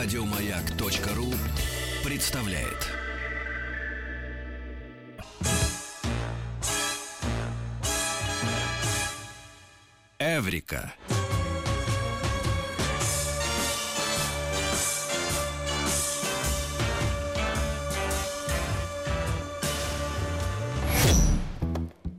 Радиомаяк.ру представляет. Эврика.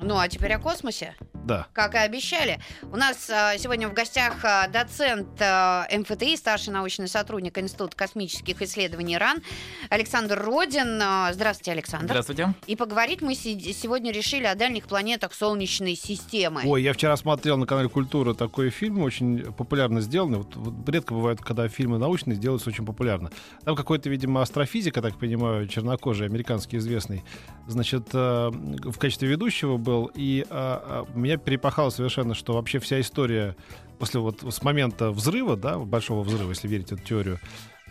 Ну а теперь о космосе. Да. Как и обещали. У нас а, сегодня в гостях а, доцент а, МФТИ, старший научный сотрудник Института космических исследований РАН Александр Родин. Здравствуйте, Александр. Здравствуйте. И поговорить мы сегодня решили о дальних планетах Солнечной системы. Ой, я вчера смотрел на канале Культура такой фильм, очень популярно сделанный. Вот, вот редко бывает, когда фильмы научные делаются очень популярно. Там какой-то, видимо, астрофизик, я так понимаю, чернокожий, американский известный, значит, э, в качестве ведущего был. И э, перепахало совершенно, что вообще вся история после вот с момента взрыва, да, большого взрыва, если верить эту теорию,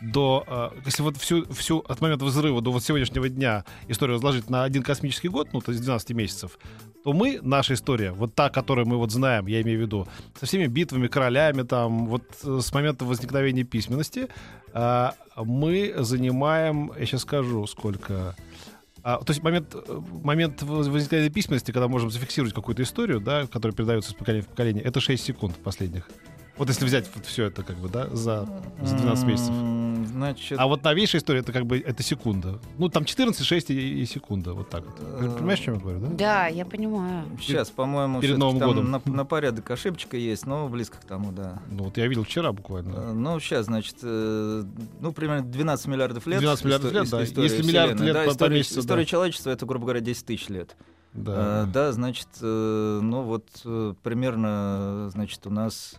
до, э, если вот всю, всю от момента взрыва до вот сегодняшнего дня историю разложить на один космический год, ну, то есть 12 месяцев, то мы, наша история, вот та, которую мы вот знаем, я имею в виду, со всеми битвами, королями, там, вот э, с момента возникновения письменности, э, мы занимаем, я сейчас скажу, сколько... А, то есть момент, э, момент воз- возникновения письменности, когда можем зафиксировать какую-то историю, да, которая передается из поколения в поколение, это 6 секунд последних. Вот если взять вот все это, как бы, да, за, за 12 месяцев. Значит, А вот новейшая история это как бы это секунда. Ну, там 14, 6 и, и секунда. Вот так вот. Э, Понимаешь, о чем я говорю, да? Да, я понимаю. сейчас, по-моему, перед Новым там годом. На, на порядок ошибочка есть, но близко к тому, да. Ну, вот я видел вчера буквально. Э, Ну, сейчас, значит, э, ну, примерно 12 миллиардов лет. 12 миллиардов лет, да. Если миллиард лет да, по- по история, месяцу, история да. человечества это, грубо говоря, 10 тысяч лет. Да. Э, да, значит, ну вот примерно, значит, у нас...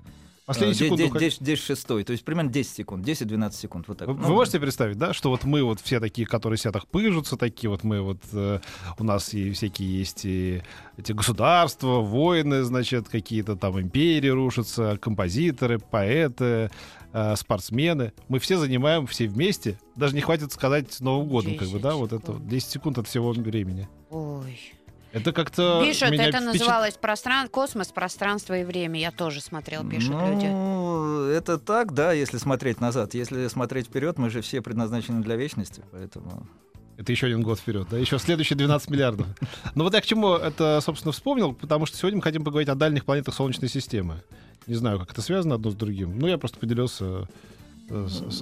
Последнюю де- секунду. де- хоть- 10, 10 шестой, то есть примерно 10 секунд, 10-12 секунд, вот так. Вы, Ну, вы можете себе представить, да, что вот мы вот все такие, которые себя так пыжутся, такие вот мы вот, э, у нас и всякие есть и эти государства, войны, значит, какие-то там империи рушатся, композиторы, поэты, э, спортсмены. Мы все занимаем все вместе. Даже не хватит сказать Новым годом, как бы, 10 да, вот это секунд. вот 10 секунд от всего времени. Ой. Это как-то Пишут, меня это впечат- называлось простран... космос, пространство и время. Я тоже смотрел, пишут ну, люди. это так, да, если смотреть назад. Если смотреть вперед, мы же все предназначены для вечности, поэтому... Это еще один год вперед, да, еще следующие 12 миллиардов. Ну вот я к чему это, собственно, вспомнил, потому что сегодня мы хотим поговорить о дальних планетах Солнечной системы. Не знаю, как это связано одно с другим. Ну, я просто поделился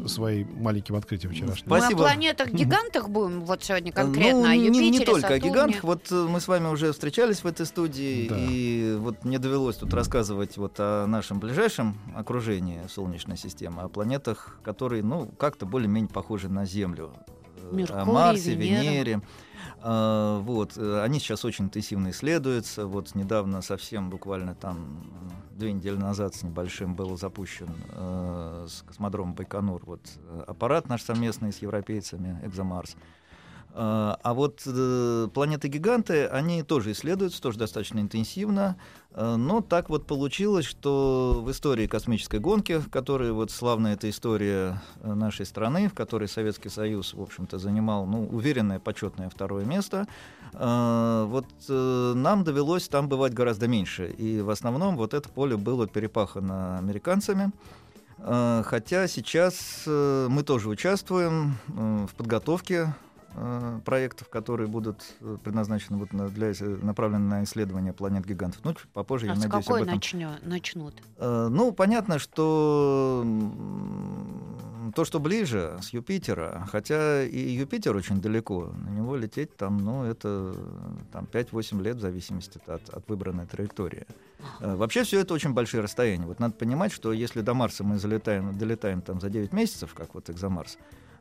своим маленьким открытием вчерашним. Мы Спасибо. о планетах-гигантах будем вот сегодня конкретно, Ну, о не, не Юпитере, только о Сатурне. гигантах. Вот э, мы с вами уже встречались в этой студии, Да. и вот мне довелось тут рассказывать вот о нашем ближайшем окружении Солнечной системы, о планетах, которые, ну, как-то более-менее похожи на Землю. Э, Меркурий, о Марсе, Венера. Венере. А, вот, э, они сейчас очень интенсивно исследуются. Вот недавно, совсем буквально там м, две недели назад с небольшим был запущен э, с космодрома Байконур вот, э, аппарат наш совместный с европейцами, Экзомарс. А а вот э, планеты-гиганты, они тоже исследуются, тоже достаточно интенсивно. Э, Но так вот получилось, что в истории космической гонки, в которой вот славная эта история э, нашей страны, в которой Советский Союз, в общем-то, занимал ну, уверенное, почетное второе место, вот нам довелось там бывать гораздо меньше. И в основном вот это поле было перепахано американцами. Хотя сейчас мы тоже участвуем в подготовке э, проектов, которые будут э, предназначены вот на- для, направлены на исследование планет-гигантов. Ну, чуть попозже, А я с надеюсь, какой об этом. начнё- начнут? Э, Ну, понятно, что то, что ближе, с Юпитера, хотя и Юпитер очень далеко, на него лететь там, ну, это там 5-8 лет в зависимости от, от выбранной траектории. Э, Вообще все это очень большие расстояния. Вот надо понимать, что если до Марса мы залетаем, долетаем там за 9 месяцев, как вот экзомарс,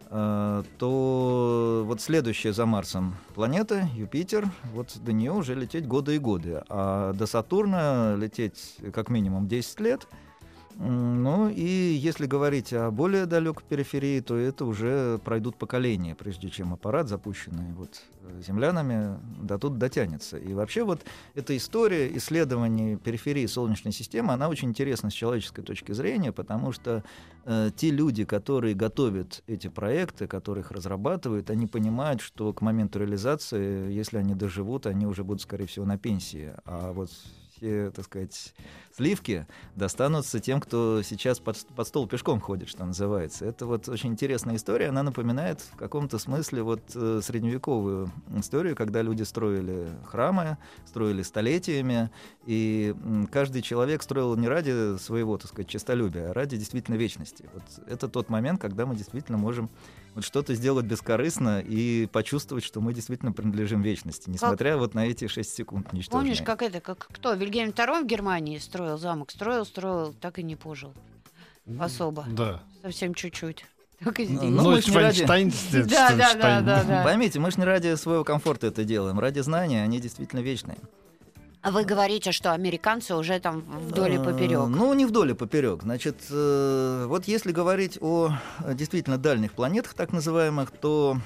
то вот следующая за Марсом планета, Юпитер, вот до нее уже лететь годы и годы. А до Сатурна лететь как минимум 10 лет. Ну и если говорить о более далекой периферии, то это уже пройдут поколения, прежде чем аппарат, запущенный вот э, землянами, до тут дотянется. И вообще вот эта история исследований периферии Солнечной системы, она очень интересна с человеческой точки зрения, потому что э, те люди, которые готовят эти проекты, которые их разрабатывают, они понимают, что к моменту реализации, если они доживут, они уже будут, скорее всего, на пенсии. А вот все, так сказать, сливки достанутся тем, кто сейчас под, под стол пешком ходит, что называется. Это вот очень интересная история. Она напоминает в каком-то смысле вот э, средневековую историю, когда люди строили храмы, строили столетиями, и каждый человек строил не ради своего, так сказать, честолюбия, а ради действительно вечности. Вот это тот момент, когда мы действительно можем вот что-то сделать бескорыстно и почувствовать, что мы действительно принадлежим вечности, несмотря как? вот на эти 6 секунд ничтожные. Помнишь, как это, как кто? Вильгельм II в Германии строил замок, строил, строил, так и не пожил. Особо. Да. Совсем чуть-чуть. Так и здесь. Ну, ну не ради... да, да, да, да, да. Поймите, мы же не ради своего комфорта это делаем, ради знания они действительно вечные. Вы говорите, что американцы уже там вдоль и поперек. Ну, не вдоль и поперек. Значит, э, вот если говорить о действительно дальних планетах, так называемых, то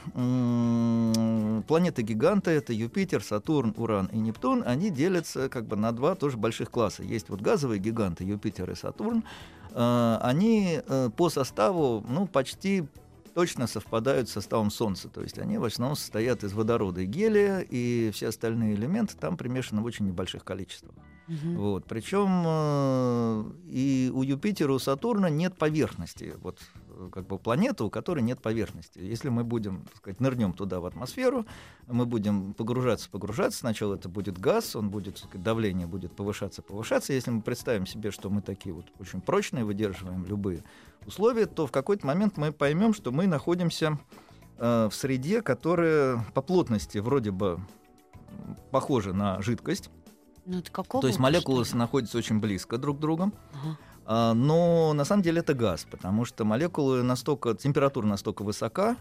планеты-гиганты это Юпитер, Сатурн, Уран и Нептун, они делятся как бы на два тоже больших класса. Есть вот газовые гиганты Юпитер и Сатурн. Э, они э, по составу ну, почти точно совпадают с составом Солнца. То есть они в основном состоят из водорода и гелия, и все остальные элементы там примешаны в очень небольших количествах. Угу. Вот. Причем э, и у Юпитера, у Сатурна нет поверхности. Вот как бы планета, у которой нет поверхности. Если мы будем, так сказать, нырнем туда в атмосферу, мы будем погружаться, погружаться. Сначала это будет газ, он будет, сказать, давление будет повышаться, повышаться. Если мы представим себе, что мы такие вот очень прочные, выдерживаем любые условия, то в какой-то момент мы поймем, что мы находимся э, в среде, которая по плотности вроде бы похожа на жидкость. Ну, это какого то есть молекулы находятся очень близко друг к другу. Ага. А, но на самом деле это газ, потому что молекулы настолько, температура настолько высока,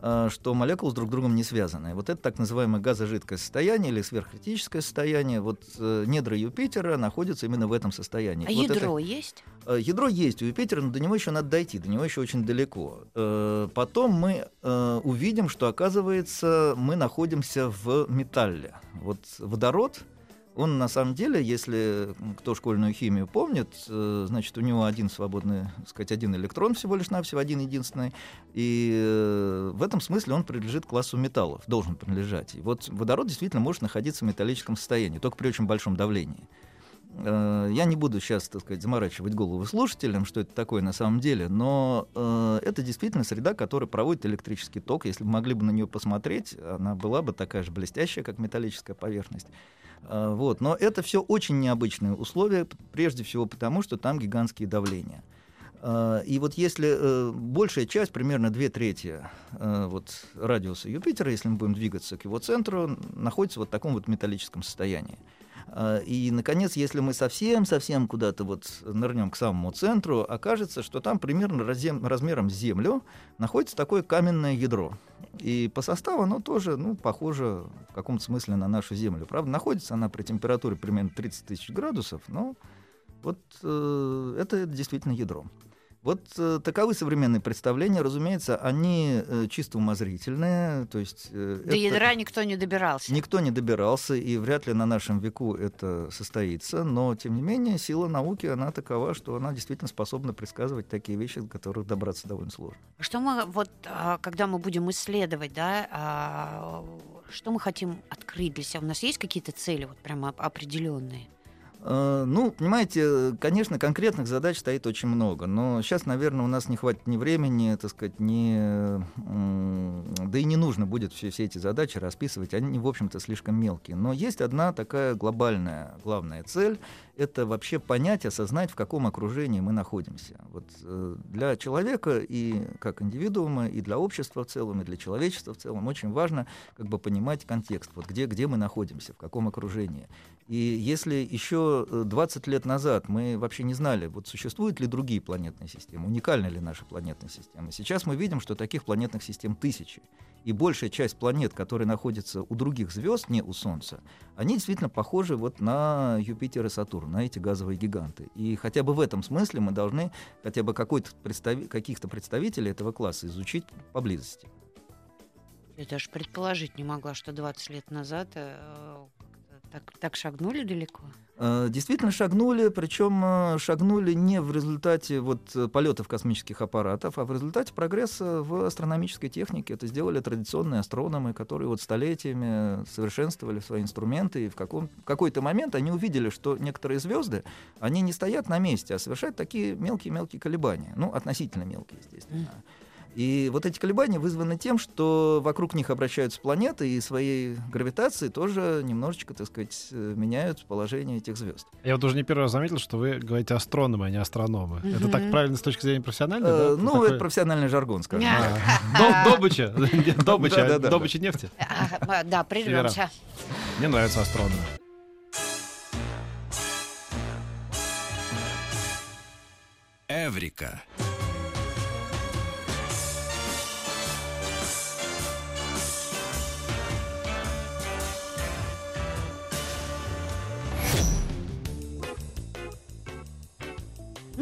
а, что молекулы с друг другом не связаны. Вот это так называемое газожидкое состояние или сверхкритическое состояние. Вот э, недра Юпитера находятся именно в этом состоянии. А вот ядро это... есть? Э, ядро есть у Юпитера, но до него еще надо дойти, до него еще очень далеко. Э, потом мы увидим, что, оказывается, мы находимся в металле. Вот водород — он на самом деле, если кто школьную химию помнит, э, значит, у него один свободный, так сказать, один электрон всего лишь навсего, один единственный. И э, в этом смысле он принадлежит классу металлов, должен принадлежать. И вот водород действительно может находиться в металлическом состоянии, только при очень большом давлении. Э, я не буду сейчас, так сказать, заморачивать голову слушателям, что это такое на самом деле, но это действительно среда, которая проводит электрический ток. Если бы могли бы на нее посмотреть, она была бы такая же блестящая, как металлическая поверхность. А, вот. Но это все очень необычные условия, прежде всего потому, что там гигантские давления. А, и вот если э, большая часть, примерно две трети э, вот, радиуса Юпитера, если мы будем двигаться к его центру, находится вот в таком вот металлическом состоянии. А, и, наконец, если мы совсем-совсем куда-то вот нырнем к самому центру, окажется, что там примерно размером с Землю находится такое каменное ядро. И по составу оно тоже ну, похоже в каком-то смысле на нашу Землю. Правда, находится она при температуре примерно 30 тысяч градусов, но вот э, это действительно ядро. Вот э, таковы современные представления. Разумеется, они э, чисто умозрительные. То есть, э, До ядра никто не добирался. Никто не добирался, и вряд ли на нашем веку это состоится. Но, тем не менее, сила науки, она такова, что она действительно способна предсказывать такие вещи, до которых добраться довольно сложно. Что мы, вот, а, когда мы будем исследовать, да, а, что мы хотим открыть для себя? У нас есть какие-то цели вот прямо определенные? Э, ну, понимаете, конечно, конкретных задач стоит очень много, но сейчас, наверное, у нас не хватит ни времени, так сказать, ни... Да и не нужно будет все, все эти задачи расписывать, они, в общем-то, слишком мелкие. Но есть одна такая глобальная, главная цель — это вообще понять, осознать, в каком окружении мы находимся. Вот э, для человека и как индивидуума, и для общества в целом, и для человечества в целом очень важно как бы понимать контекст, вот где, где мы находимся, в каком окружении. И если еще 20 э, лет назад мы вообще не знали, вот существуют ли другие планетные системы, уникальны ли наши планетные системы, сейчас мы видим, что таких планетных систем тысячи. И большая часть планет, которые находятся у других звезд, не у Солнца, они действительно похожи вот на Юпитер и Сатурн, на эти газовые гиганты. И хотя бы в этом смысле мы должны хотя бы представ... каких-то представителей этого класса изучить поблизости. Я даже предположить не могла, что 20 лет назад э, Так, так шагнули далеко? Э, действительно шагнули, причем э, шагнули не в результате вот э, полетов космических аппаратов, а в результате прогресса в астрономической технике. Это сделали традиционные астрономы, которые вот столетиями совершенствовали свои инструменты, и в, каком, в какой-то момент они увидели, что некоторые звезды, они не стоят на месте, а совершают такие мелкие-мелкие колебания. Ну, относительно мелкие, естественно. И вот эти колебания вызваны тем, что вокруг них обращаются планеты и своей гравитацией тоже немножечко, так сказать, э, меняют положение этих звезд. Я вот уже не первый раз заметил, что вы говорите астрономы, а не астрономы. Мгм. Это так правильно с точки зрения профессиональной? Э, да? ну, Такой- это профессиональный жаргон, скажем. А, Добыча. Добыча. Да-да-да. Добыча нефти. А, Да, прервемся. Мне нравятся астрономы. Эврика.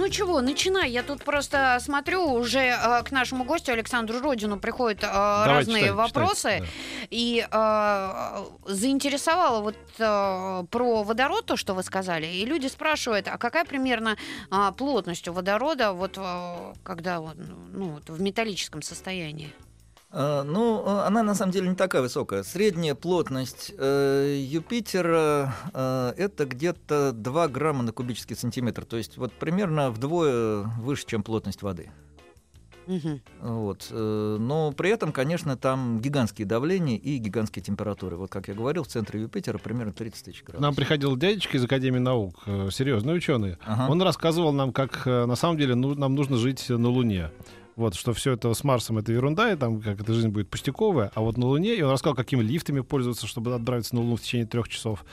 Ну чего, начинай. Я тут просто смотрю, уже э, к нашему гостю Александру Родину приходят э, разные читайте, вопросы. читайте, И э, заинтересовало вот э, про водород то, что вы сказали. И люди спрашивают, а какая примерно э, плотность у водорода, вот э, когда вот, ну, вот в металлическом состоянии? Э, Ну, э, она на самом деле не такая высокая. Средняя плотность э, Юпитера э, это где-то 2 грамма на кубический сантиметр. То есть вот примерно вдвое выше, чем плотность воды. Вот. э, Но при этом, конечно, там гигантские давления и гигантские температуры. Вот как я говорил, в центре Юпитера примерно 30 тысяч градусов. нам приходил дядечка из Академии наук, серьезный ученый. Ага. Он рассказывал нам, как на самом деле ну, нам нужно жить на Луне. Вот, что все это с Марсом это ерунда, и там как эта жизнь будет пустяковая, а вот на Луне, и он рассказал, какими лифтами пользоваться, чтобы отправиться на Луну в течение трех часов.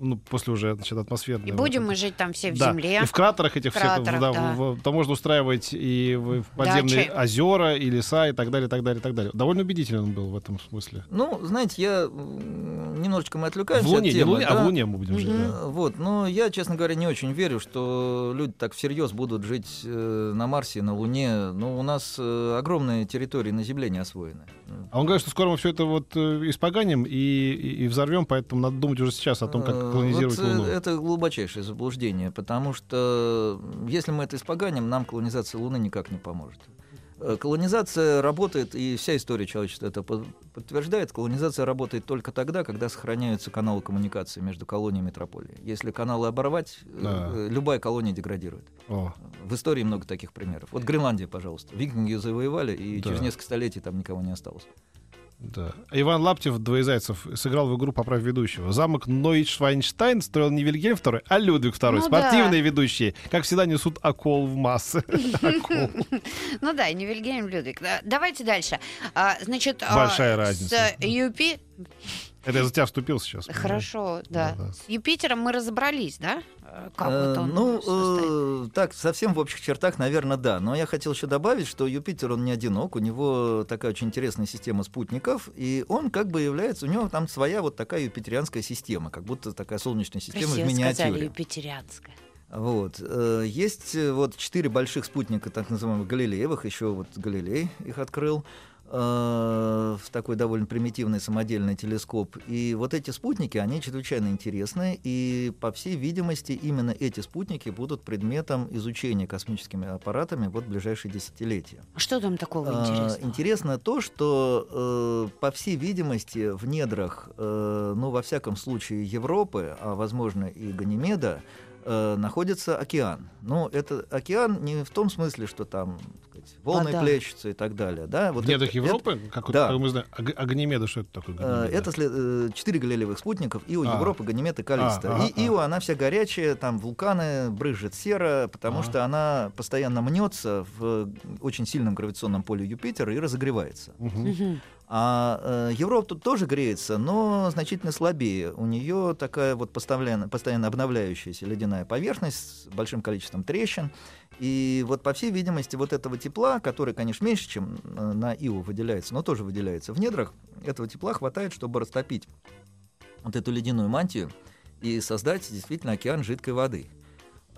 Ну, после уже, значит, атмосферной. И вот будем этой. мы жить там все в Да, земле. И в кратерах этих всех, кратерах, да, да. в- в- там можно устраивать и в, подземные Дачи. озера, и леса, и так далее, и так далее, и так далее. Довольно убедителен он был в этом смысле. Ну, знаете, я немножечко мы отвлекаемся в Луне, от не темы. Луне, а да. в Луне мы будем жить. Мгм. да. Э, Вот, но я, честно говоря, не очень верю, что люди так всерьез будут жить э, на Марсе, на Луне. Ну, у нас э, огромные территории на Земле не освоены. А он говорит, что скоро мы все это вот испоганим и, и, и взорвем, поэтому надо думать уже сейчас о том, как колонизировать вот, э, Луну. Это глубочайшее заблуждение, потому что если мы это испоганим, нам колонизация Луны никак не поможет. Э, Колонизация работает, и вся история человечества это под- подтверждает, колонизация работает только тогда, когда сохраняются каналы коммуникации между колонией и метрополией. Если каналы оборвать, э, Да. любая колония деградирует. О, В истории много таких примеров. Вот Гренландия, пожалуйста. Викинги ее завоевали, и Да. через несколько столетий там никого не осталось. Да. Иван Лаптев, двое зайцев, сыграл в игру «Поправь ведущего». Замок Нойшвайнштайн строил не Вильгельм II, а Людвиг II. Ну Спортивные ведущие, как всегда, несут окол в массы. Ну да, не Вильгельм Людвиг. Да, Давайте дальше. А, значит, а, Большая с разница. Это я за тебя вступил сейчас. Хорошо, да. Да-да. С Юпитером мы разобрались, да? Э, Как Э, вот он ну, э, так, совсем в общих чертах, наверное, да. Но я хотел еще добавить, что Юпитер, он не одинок, у него такая очень интересная система спутников, и он как бы является, у него там своя вот такая юпитерианская система, как будто такая солнечная система Красиво в миниатюре. сказали, юпитерианская. Вот. э, Есть э, вот четыре больших спутника, так называемых Галилеевых, еще вот Галилей их открыл в такой довольно примитивный самодельный телескоп. И вот эти спутники, они чрезвычайно интересны, и, по всей видимости, именно эти спутники будут предметом изучения космическими аппаратами вот в ближайшие десятилетия. А Что там такого А, интересного? Интересно то, что, э, по всей видимости, в недрах, э, ну, во всяком случае, Европы, а, возможно, и Ганимеда, э, находится океан. Но это океан не в том смысле, что там сказать, волны Вода. плещутся и так далее. Да? Вот В недрах это- Европы, как, да. как мы знаем, Аг- Аганимеда, что это такое? Э, Ганимеда? Это след- э, четыре галилеевых спутников, Ио, А. Европа, Ганимед и Калиста. А, ага, и Ио, она вся горячая, там вулканы, брызжет сера, потому Ага. что она постоянно мнется в очень сильном гравитационном поле Юпитера и разогревается. Мгм. А э, Европа тут тоже греется, но значительно слабее. У нее такая вот постоянно, постоянно обновляющаяся ледяная поверхность с большим количеством трещин. И вот, по всей видимости, вот этого тепла, который, конечно, меньше, чем э, на Ио выделяется, но тоже выделяется в недрах, этого тепла хватает, чтобы растопить вот эту ледяную мантию и создать действительно океан жидкой воды.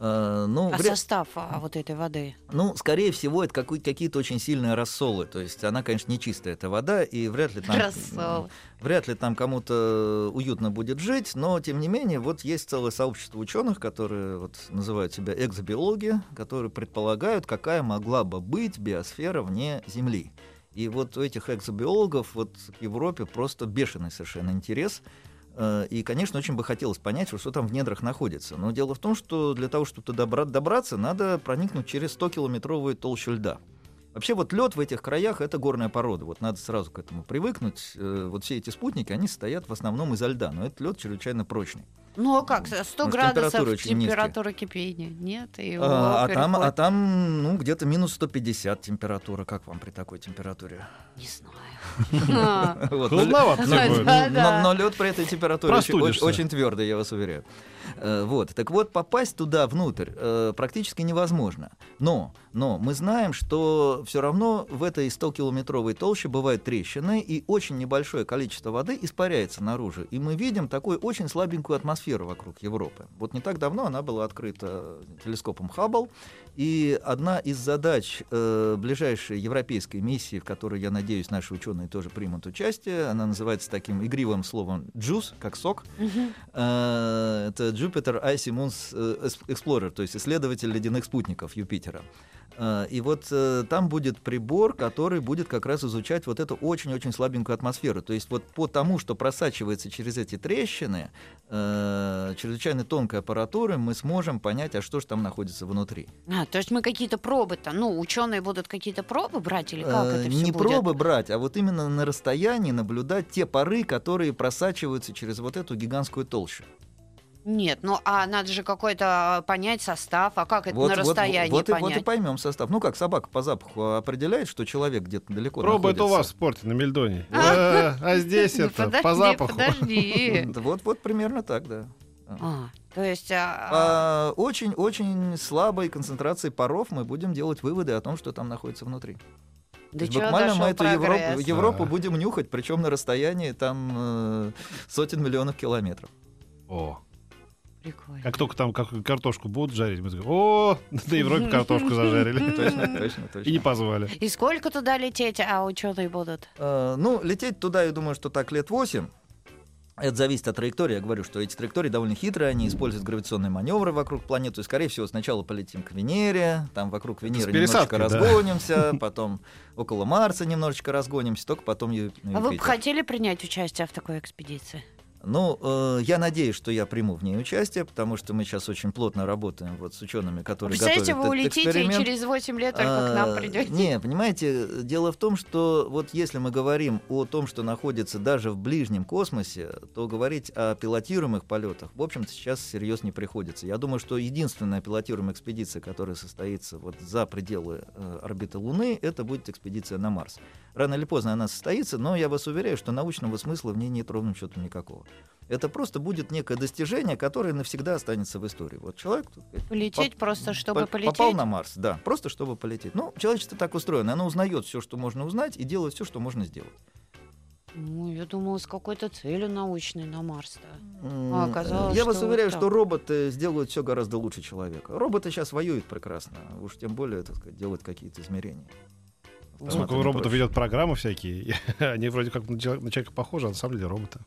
Э, ну, А вряд- состав а, вот этой воды? ну, скорее всего, это какие-то очень сильные рассолы. То есть она, конечно, не чистая, эта вода, и вряд ли там... Рассолы. Вряд ли там кому-то уютно будет жить, но, тем не менее, вот есть целое сообщество ученых, которые вот, называют себя экзобиологи, которые предполагают, какая могла бы быть биосфера вне Земли. И вот у этих экзобиологов вот к Европе просто бешеный совершенно интерес. Э, И, конечно, очень бы хотелось понять, что, там в недрах находится. Но дело в том, что для того, чтобы туда бра- добраться, надо проникнуть через 100-километровую толщу льда. Вообще вот лед в этих краях это горная порода. Вот надо сразу к этому привыкнуть. Э, Вот все эти спутники, они состоят в основном из льда, но этот лед чрезвычайно прочный. Ну а как? 100 Может, градусов температура кипения? Нет, и его А, а там, а там, ну, где-то минус 150 температура. Как вам при такой температуре? Не знаю. Но- Холодновато. Но, лед при этой температуре очень твердый, я вас уверяю. Э, Вот. Так вот, попасть туда внутрь э, практически невозможно. Но, но мы знаем, что все равно в этой 100-километровой толще бывают трещины, и очень небольшое количество воды испаряется наружу. И мы видим такую очень слабенькую атмосферу вокруг Европы. Вот не так давно она была открыта телескопом Хаббл, и одна из задач э, ближайшей европейской миссии, в которой, я надеюсь, наши ученые тоже примут участие, она называется таким игривым словом «juice», как сок. Э, это Jupiter Icy Moons э, Explorer, то есть исследователь ледяных спутников Юпитера. Э, И вот э, там будет прибор, который будет как раз изучать вот эту очень-очень слабенькую атмосферу. То есть вот по тому, что просачивается через эти трещины, э, чрезвычайно тонкой аппаратуры, мы сможем понять, а что же там находится внутри. А, то есть мы какие-то пробы-то, ну, ученые будут какие-то пробы брать или как Э, это все не будет? пробы брать, а вот именно на расстоянии наблюдать те пары, которые просачиваются через вот эту гигантскую толщу. Нет, ну а надо же какой-то понять состав, а как это Вот, на вот, расстоянии вот, и, вот и понять? поймем состав. Ну как собака по запаху определяет, что человек где-то далеко Пробует у находится. вас в спорте на Мельдоне. А. Э, А здесь Ну, это, подожди, по запаху. Подожди. Вот, вот примерно так, да. А, то есть... а, По очень-очень слабой концентрации паров мы будем делать выводы о том, что там находится внутри. То есть буквально мы эту Европу, прогресс? Европу Да. будем нюхать, причем на расстоянии там э, сотен миллионов километров. О, Прикольно. как только там как картошку будут жарить, мы такие, о, на Европе картошку зажарили. Точно, точно, И не точно. позвали. И сколько туда лететь, а ученые будут? Ну, лететь туда, я думаю, что так лет 8. Это зависит от траектории. Я говорю, что эти траектории довольно хитрые, они используют гравитационные маневры вокруг планеты. И, скорее всего, сначала полетим к Венере, там вокруг Венеры немножечко да. разгонимся, потом около Марса немножечко разгонимся, только потом А вы бы хотели принять участие в такой экспедиции? Ну, э, я надеюсь, что я приму в ней участие, потому что мы сейчас очень плотно работаем вот с учеными, которые Представляете, готовят вы улетите и эксперимент. через 8 лет только к нам А, придете. Не, понимаете, дело в том, что вот если мы говорим о том, что находится даже в ближнем космосе, то говорить о пилотируемых полетах, в общем-то, сейчас серьезно не приходится. Я думаю, что единственная пилотируемая экспедиция, которая состоится вот за пределы э, орбиты Луны, это будет экспедиция на Марс. Рано или поздно она состоится, но я вас уверяю, что научного смысла в ней нет ровным счетом никакого. Это просто будет некое достижение, которое навсегда останется в истории. Вот человек сказать, Полететь Поп- просто, чтобы по- полететь? Попал на Марс, да, просто чтобы полететь. Ну, человечество так устроено, оно узнает все, что можно узнать, и делает все, что можно сделать. Ну, я думала, с какой-то целью научной на Марс-то. А оказалось, Я вас что вот уверяю, так. что роботы сделают все гораздо лучше человека. Роботы сейчас воюют прекрасно, уж тем более, так сказать, делают какие-то измерения. Сколько роботов идет программы всякие, они вроде как на человека, на человека похожи, а на самом деле роботы.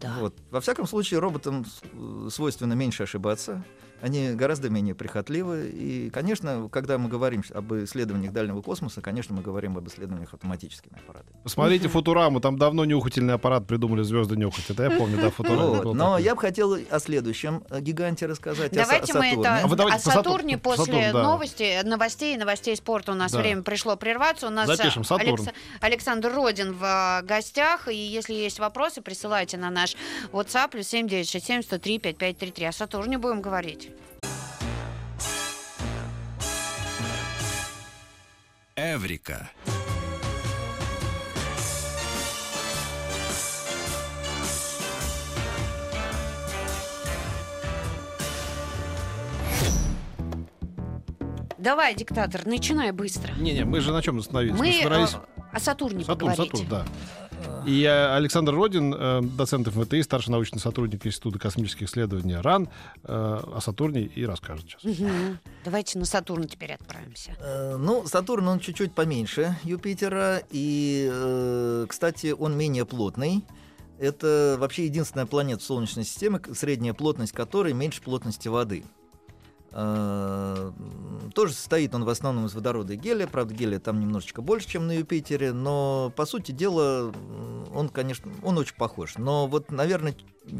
Да. Вот. Во всяком случае, роботам э, свойственно меньше ошибаться. Они гораздо менее прихотливы. И, конечно, когда мы говорим об исследованиях дальнего космоса, конечно, мы говорим об исследованиях автоматическими аппаратами. Посмотрите. Футураму, там давно нюхательный аппарат придумали звезды нюхать. Это я помню, да, Футурама. Вот. был Но такой. я бы хотел о следующем э, гиганте рассказать. Са- Давайте о мы Сатурне. это А вы давайте о Сатур- Сатурне по после Сатурну, да. новости, новостей, новостей спорта у нас Да. время пришло прерваться. У нас Запишем, э, Сатурн. Алекс- Александр Родин в э, гостях. И если есть вопросы, присылайте на наш WhatsApp плюс 7967 103 5533. О Сатурне будем говорить. Эврика. Давай, диктатор, начинай быстро. Не-не, мы же на чем остановились? Мы Мы собирались... э, о Сатурне Сатурн, поговорить. Сатурн, да. И Александр Родин, э, доцент МВТИ, старший научный сотрудник Института космических исследований РАН, э, о Сатурне и расскажет сейчас. Давайте на Сатурн теперь отправимся. Э, Ну, Сатурн, он чуть-чуть поменьше Юпитера, и, э, кстати, он менее плотный. Это вообще единственная планета Солнечной системы, средняя плотность которой меньше плотности воды. Э, Тоже состоит он в основном из водорода и гелия. Правда, гелия там немножечко больше, чем на Юпитере, но, по сути дела, он, конечно, он очень похож. Но вот, наверное,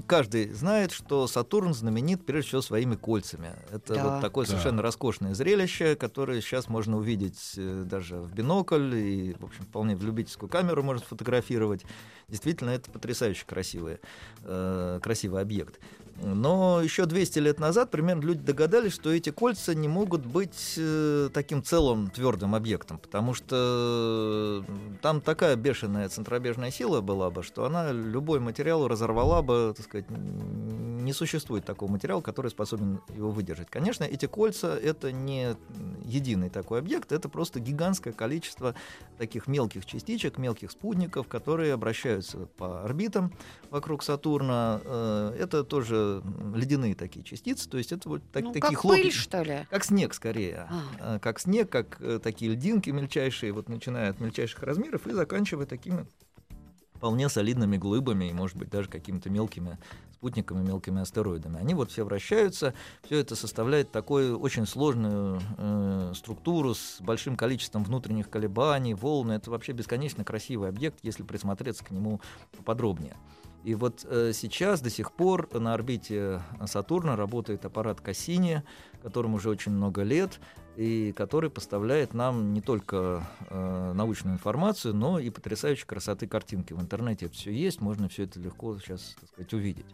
каждый знает, что Сатурн знаменит прежде всего своими кольцами. Это Да. вот такое Да. совершенно роскошное зрелище, которое сейчас можно увидеть э, даже в бинокль и, в общем, вполне в любительскую камеру можно сфотографировать. Действительно, это потрясающе красивый, э, красивый объект. Но еще 200 лет назад примерно люди догадались, что эти кольца не могут быть э, таким целым твердым объектом, потому что э, там такая бешеная центробежная сила была бы, что она любой материал разорвала бы, так сказать, не существует такого материала, который способен его выдержать. Конечно, эти кольца — это не единый такой объект, это просто гигантское количество таких мелких частичек, мелких спутников, которые обращаются по орбитам вокруг Сатурна. Э, Это тоже ледяные такие частицы, то есть это вот так- ну, такие как хлопья. пыль, что ли? Как снег, скорее. А. Э, Как снег, как э, такие льдинки мельчайшие, вот начиная от мельчайших размеров и заканчивая такими вполне солидными глыбами и, может быть, даже какими-то мелкими спутниками, мелкими астероидами. Они вот все вращаются, все это составляет такую очень сложную э, структуру с большим количеством внутренних колебаний, волн. Это вообще бесконечно красивый объект, если присмотреться к нему поподробнее. И вот э, сейчас до сих пор на орбите Сатурна работает аппарат Кассини, которому уже очень много лет, и который поставляет нам не только э, научную информацию, но и потрясающей красоты картинки. В интернете это все есть, можно все это легко сейчас, так сказать, увидеть.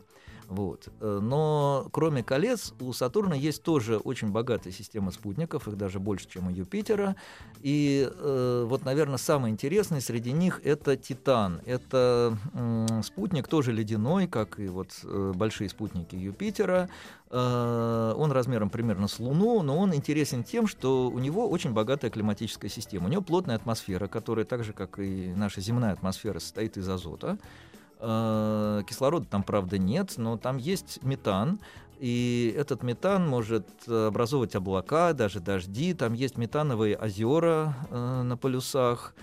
Вот. Э, Но кроме колец, у Сатурна есть тоже очень богатая система спутников, их даже больше, чем у Юпитера. И э, вот, наверное, самый интересный среди них это Титан. Это м, спутник тоже ледяной, как и вот э, большие спутники Юпитера. Э, он размером примерно с Луну, но он интересен тем, что у него очень богатая климатическая система. У него плотная атмосфера, которая так же, как и наша земная атмосфера, состоит из азота. Э, Кислорода там, правда, нет, но там есть метан. И этот метан может образовывать облака, даже дожди. Там есть метановые озера э, на полюсах.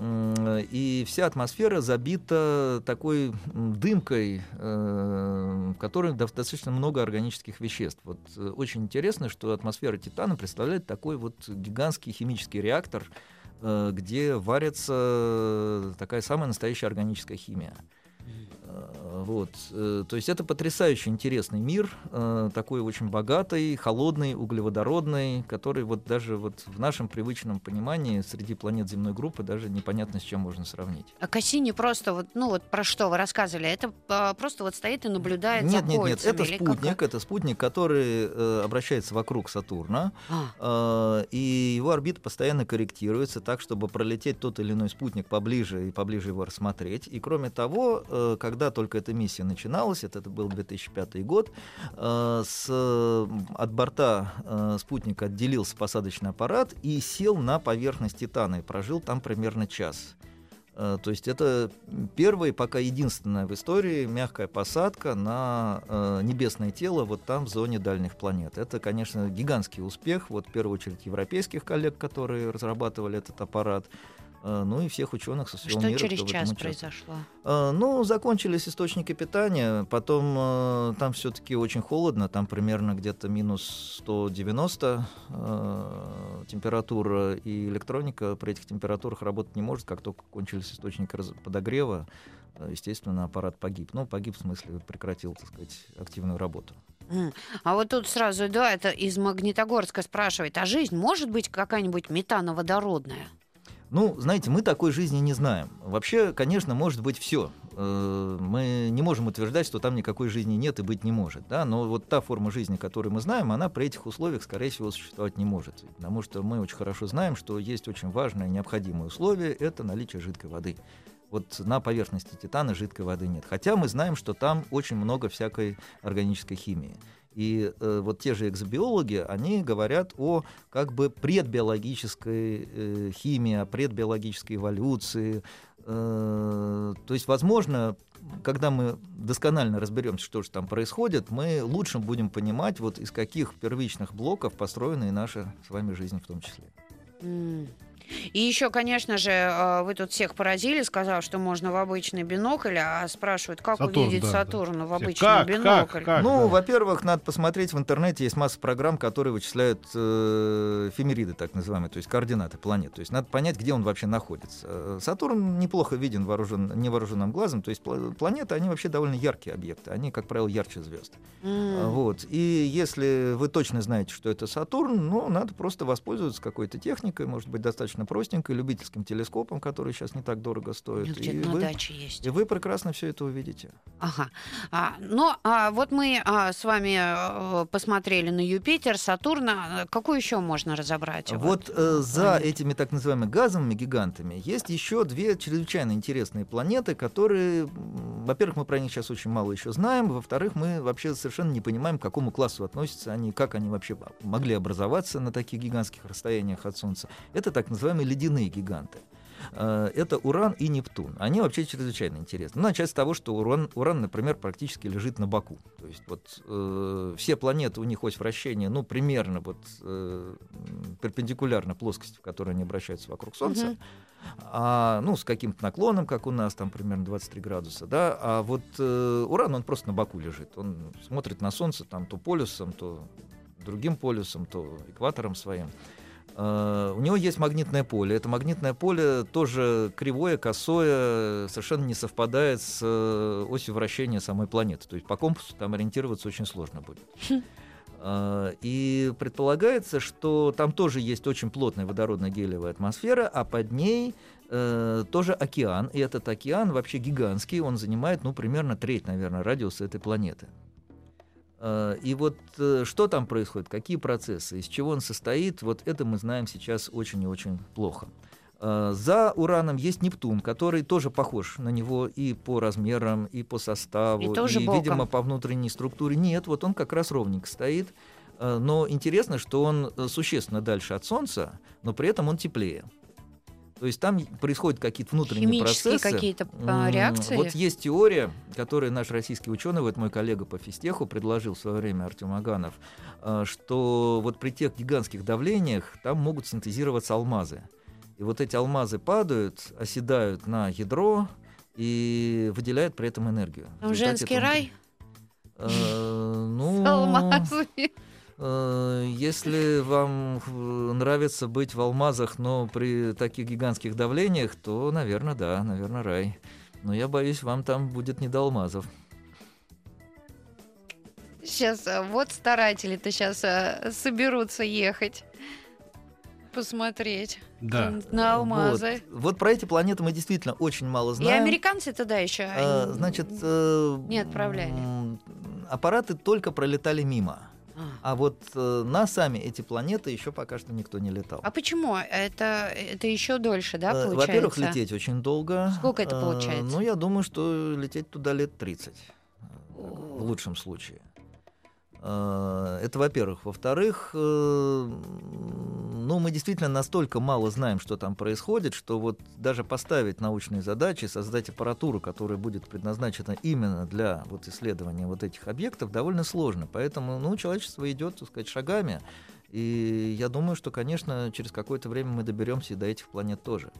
И вся атмосфера забита такой дымкой, э, в которой достаточно много органических веществ. Вот э, очень интересно, что атмосфера Титана представляет такой вот гигантский химический реактор, где варится такая самая настоящая органическая химия. Э, Вот. э, То есть это потрясающе интересный мир, э, такой очень богатый, холодный, углеводородный, который вот даже вот в нашем привычном понимании среди планет земной группы даже непонятно с чем можно сравнить. А Кассини просто вот, ну вот про что вы рассказывали, это а, просто вот стоит и наблюдает Нет, за нет, нет, кольцами, это или как спутник, это спутник, который э, обращается вокруг Сатурна, А, э, и его орбита постоянно корректируется так, чтобы пролететь тот или иной спутник поближе и поближе его рассмотреть. И кроме того, э, когда только эта миссия начиналась, это, это был 2005 год, э, с, э, от борта э, спутника отделился посадочный аппарат и сел на поверхность Титана и прожил там примерно час. Э, То есть это первая, пока единственная в истории мягкая посадка на э, небесное тело вот там в зоне дальних планет. Это, конечно, гигантский успех, вот в первую очередь европейских коллег, которые разрабатывали этот аппарат, ну и всех ученых со всего что мира. через в этом час произошло? Э, Ну, закончились источники питания, потом э, там все-таки очень холодно, там примерно где-то минус 190 э, температура, и электроника при этих температурах работать не может, как только кончились источники подогрева, естественно, аппарат погиб. Ну, погиб в смысле прекратил, так сказать, активную работу. А вот тут сразу, да, это из Магнитогорска спрашивает, а жизнь может быть какая-нибудь метановодородная? Ну, знаете, мы такой жизни не знаем. Вообще, конечно, может быть все. Мы не можем утверждать, что там никакой жизни нет и быть не может. Да? Но вот та форма жизни, которую мы знаем, она при этих условиях, скорее всего, существовать не может. Потому что мы очень хорошо знаем, что есть очень важное необходимое условие — это наличие жидкой воды. Вот на поверхности Титана жидкой воды нет. Хотя мы знаем, что там очень много всякой органической химии. И э, вот те же экзобиологи, они говорят о как бы предбиологической э, химии, о предбиологической эволюции. Э, то есть, возможно, когда мы досконально разберемся, что же там происходит, мы лучше будем понимать, вот из каких первичных блоков построена и наша с вами жизнь в том числе. И еще, конечно же, э, вы тут всех поразили, сказав, что можно в обычный бинокль, а спрашивают, как Сатурн, увидеть да, Сатурна да. в обычный как, бинокль. Как, как, ну, да. во-первых, надо посмотреть в интернете, есть масса программ, которые вычисляют э, эфемериды, так называемые, то есть координаты планет. То есть надо понять, где он вообще находится. Э, Сатурн неплохо виден вооружен, невооруженным глазом, то есть планеты, они вообще довольно яркие объекты, они, как правило, ярче звезд. Mm. Вот. И если вы точно знаете, что это Сатурн, ну, надо просто воспользоваться какой-то техникой, может быть, достаточно достаточно простенькой, любительским телескопом, который сейчас не так дорого стоит. И, на вы, даче есть. и вы прекрасно все это увидите. Ага. А, ну, а вот мы а, с вами а, посмотрели на Юпитер, Сатурна. Какую еще можно разобрать? Вот, вот э, за этими так называемыми газовыми гигантами есть еще две чрезвычайно интересные планеты, которые, во-первых, мы про них сейчас очень мало еще знаем, во-вторых, мы вообще совершенно не понимаем, к какому классу относятся они, как они вообще могли образоваться на таких гигантских расстояниях от Солнца. Это так называемые называемые ледяные гиганты. Э, это Уран и Нептун. Они вообще чрезвычайно интересны. Ну, начать с того, что Уран, Уран, например, практически лежит на боку. То есть вот э, все планеты, у них ось вращения, ну, примерно вот э, перпендикулярно плоскости, в которой они обращаются вокруг Солнца. Uh-huh. А, ну, с каким-то наклоном, как у нас, там примерно 23 градуса, да, а вот э, Уран, он просто на боку лежит, он смотрит на Солнце там то полюсом, то другим полюсом, то экватором своим. Uh, у него есть магнитное поле. Это магнитное поле тоже кривое, косое, совершенно не совпадает с uh, осью вращения самой планеты. То есть по компасу там ориентироваться очень сложно будет. Uh, и предполагается, что там тоже есть очень плотная водородно-гелевая атмосфера, а под ней э, тоже океан. И этот океан вообще гигантский, он занимает, ну, примерно треть, наверное, радиуса этой планеты. Э, и вот э, что там происходит, какие процессы, из чего он состоит, вот это мы знаем сейчас очень и очень плохо. Э, за Ураном есть Нептун, который тоже похож на него и по размерам, и по составу, и, тоже и видимо, по внутренней структуре. Нет, вот он как раз ровненько стоит. Но интересно, что он существенно дальше от Солнца, но при этом он теплее. То есть там происходят какие-то внутренние процессы. какие-то а, реакции. Вот есть теория, которую наш российский ученый, вот мой коллега по физтеху, предложил в свое время Артем Аганов, а, что вот при тех гигантских давлениях там могут синтезироваться алмазы. И вот эти алмазы падают, оседают на ядро и выделяют при этом энергию. Там женский этого... рай? Э, ну, С алмазами. Э, если вам нравится быть в алмазах, но при таких гигантских давлениях, то, наверное, да, наверное, рай. Но я боюсь, вам там будет не до алмазов. Сейчас э, вот старатели-то сейчас э, соберутся ехать посмотреть да. на алмазы. Вот. вот про эти планеты мы действительно очень мало знаем. И американцы тогда еще а, значит, э, не отправляли. Аппараты только пролетали мимо. А вот э, на сами эти планеты еще пока что никто не летал. А почему? Это, это еще дольше, да, э, получается? Во-первых, лететь очень долго. Сколько это э, получается? Э, ну, я думаю, что лететь туда лет 30. В лучшем случае. Э, это, во-первых. Во-вторых, ну, мы действительно настолько мало знаем, что там происходит, что вот даже поставить научные задачи, создать аппаратуру, которая будет предназначена именно для вот исследования вот этих объектов, довольно сложно. Поэтому, ну, человечество идет, так сказать, шагами. И я думаю, что, конечно, через какое-то время мы доберемся и до этих планет тоже.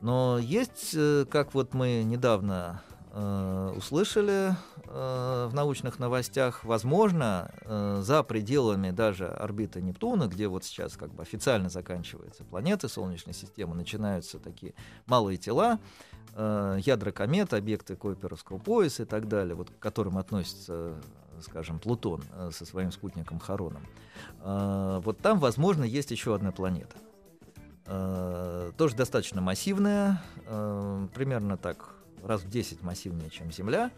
Но есть, э, как вот мы недавно э, услышали э, в научных новостях, возможно, э, за пределами даже орбиты Нептуна, где вот сейчас как бы официально заканчиваются планеты Солнечной системы, начинаются такие малые тела, э, ядра комет, объекты Койперовского пояса и так далее, вот к которым относится скажем, Плутон со своим спутником Хароном. Вот там, возможно, есть еще одна планета. Тоже достаточно массивная, примерно так раз в 10 массивнее, чем Земля,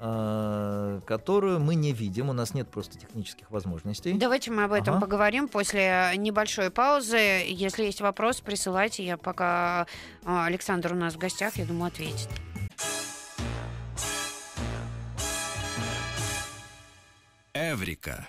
а, которую мы не видим, у нас нет просто технических возможностей. Давайте мы об этом ага. поговорим после небольшой паузы. Если есть вопрос, присылайте. Я пока а, Александр у нас в гостях, я думаю, ответит. Эврика.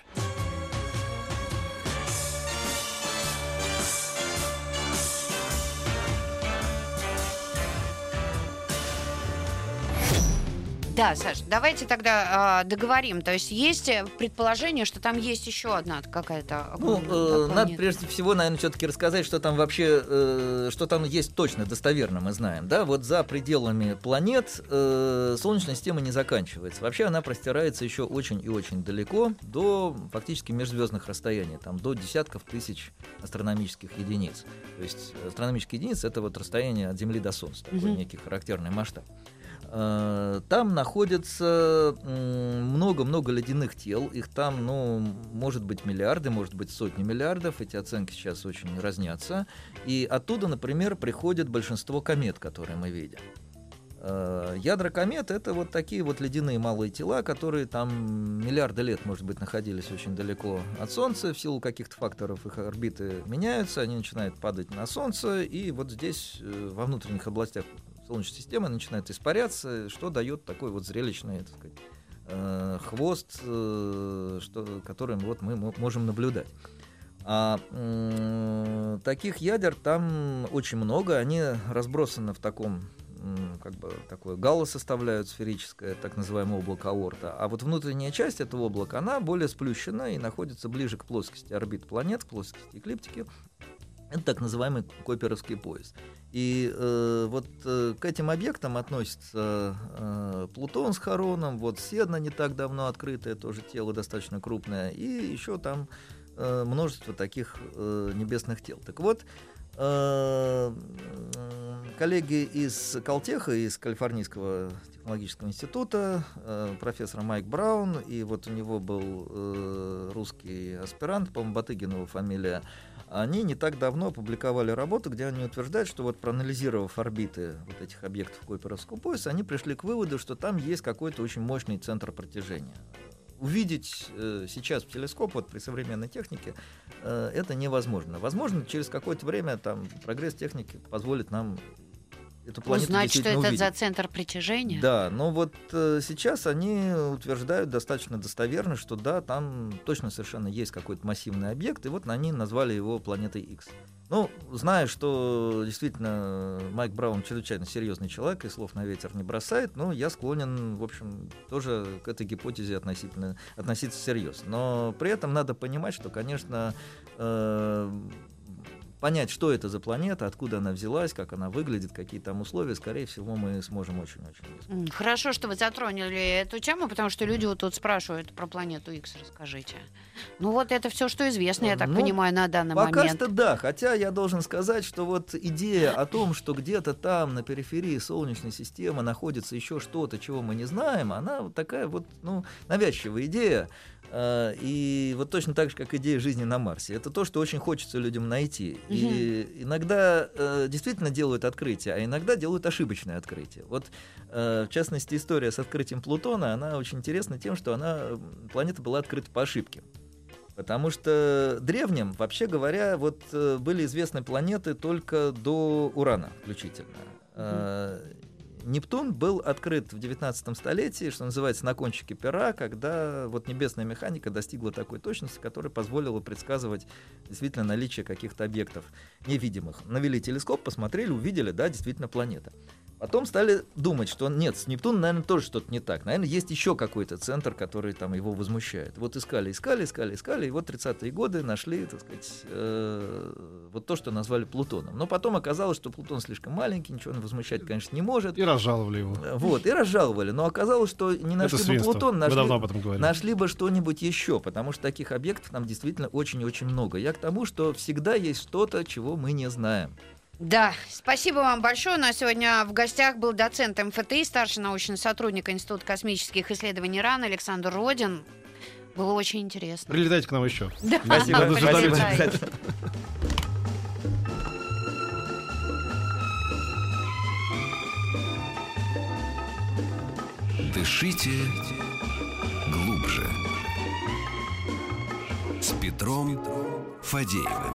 Да, Саш, давайте тогда э, договорим. То есть есть э, предположение, что там есть еще одна какая-то. Ну, э, надо прежде всего, наверное, все-таки рассказать, что там вообще, э, что там есть точно, достоверно мы знаем. Да, вот за пределами планет э, Солнечная система не заканчивается. Вообще она простирается еще очень и очень далеко до фактически межзвездных расстояний, там до десятков тысяч астрономических единиц. То есть астрономические единицы это вот расстояние от Земли до Солнца, такой угу. некий характерный масштаб. Э, там находится много-много ледяных тел. Их там, ну, может быть, миллиарды, может быть, сотни миллиардов. Эти оценки сейчас очень разнятся. И оттуда, например, приходит большинство комет, которые мы видим. Э, ядра комет — это вот такие вот ледяные малые тела, которые там миллиарды лет, может быть, находились очень далеко от Солнца. В силу каких-то факторов их орбиты меняются, они начинают падать на Солнце, и вот здесь, э, во внутренних областях Солнечной системы начинает испаряться, что дает такой вот зрелищный, так сказать, э, хвост, э, что, которым вот мы можем наблюдать. А э, таких ядер там очень много, они разбросаны в таком как бы такое гало составляют сферическое, так называемое облако Аорта. А вот внутренняя часть этого облака, она более сплющена и находится ближе к плоскости орбит планет, к плоскости эклиптики. Это так называемый Койперовский пояс. И э, вот э, к этим объектам относится э, Плутон с Хароном, вот Седна не так давно открытое, тоже тело достаточно крупное, и еще там э, множество таких э, небесных тел. Так вот, э, коллеги из Калтеха, из Калифорнийского технологического института, э, профессор Майк Браун, и вот у него был э, русский аспирант, по-моему, Батыгинова фамилия, они не так давно опубликовали работу, где они утверждают, что вот проанализировав орбиты вот этих объектов Койперовского пояса, они пришли к выводу, что там есть какой-то очень мощный центр протяжения. Увидеть э, сейчас в телескоп вот при современной технике э, это невозможно. Возможно, через какое-то время там прогресс техники позволит нам эту планету Узнать, что это увидеть. за центр притяжения? Да, но вот э, сейчас они утверждают достаточно достоверно, что да, там точно совершенно есть какой-то массивный объект, и вот они назвали его планетой X. Ну, знаю, что действительно Майк Браун чрезвычайно серьезный человек и слов на ветер не бросает, но я склонен, в общем, тоже к этой гипотезе относительно, относиться серьезно. Но при этом надо понимать, что, конечно, э, понять, что это за планета, откуда она взялась, как она выглядит, какие там условия, скорее всего, мы сможем очень-очень. Хорошо, что вы затронули эту тему, потому что люди вот тут спрашивают про планету X, расскажите. Ну вот это все, что известно, я так ну, понимаю, на данный пока момент. Пока что да, хотя я должен сказать, что вот идея о том, что где-то там на периферии Солнечной системы находится еще что-то, чего мы не знаем, она вот такая вот, ну, навязчивая идея. А, и вот точно так же, как идея жизни на Марсе. Это то, что очень хочется людям найти. Угу. И иногда э, действительно делают открытия, а иногда делают ошибочные открытия. Вот, э, в частности, история с открытием Плутона, она очень интересна тем, что она, планета была открыта по ошибке. Потому что древним, вообще говоря, вот э, были известны планеты только до Урана включительно. Mm-hmm. Нептун был открыт в 19 столетии, что называется, на кончике пера, когда вот небесная механика достигла такой точности, которая позволила предсказывать действительно наличие каких-то объектов невидимых. Навели телескоп, посмотрели, увидели, да, действительно планета. Потом стали думать, что нет, с Нептуном, наверное, тоже что-то не так. Наверное, есть еще какой-то центр, который там его возмущает. Вот искали, искали, искали, искали, и вот 30-е годы нашли, так сказать, э, вот то, что назвали Плутоном. Но потом оказалось, что Плутон слишком маленький, ничего он возмущать, конечно, не может. И разжаловали его. Э, вот, и разжаловали. Но оказалось, что не нашли бы Плутон, нашли, нашли бы что-нибудь еще, потому что таких объектов там действительно очень и очень много. Я к тому, что всегда есть что-то, чего мы не знаем. Да, спасибо вам большое. У нас сегодня в гостях был доцент МФТИ, старший научный сотрудник Института космических исследований РАН Александр Родин. Было очень интересно. Прилетайте к нам еще. Да, спасибо. Прилетайте. Дышите глубже. С Петром Фадеевым.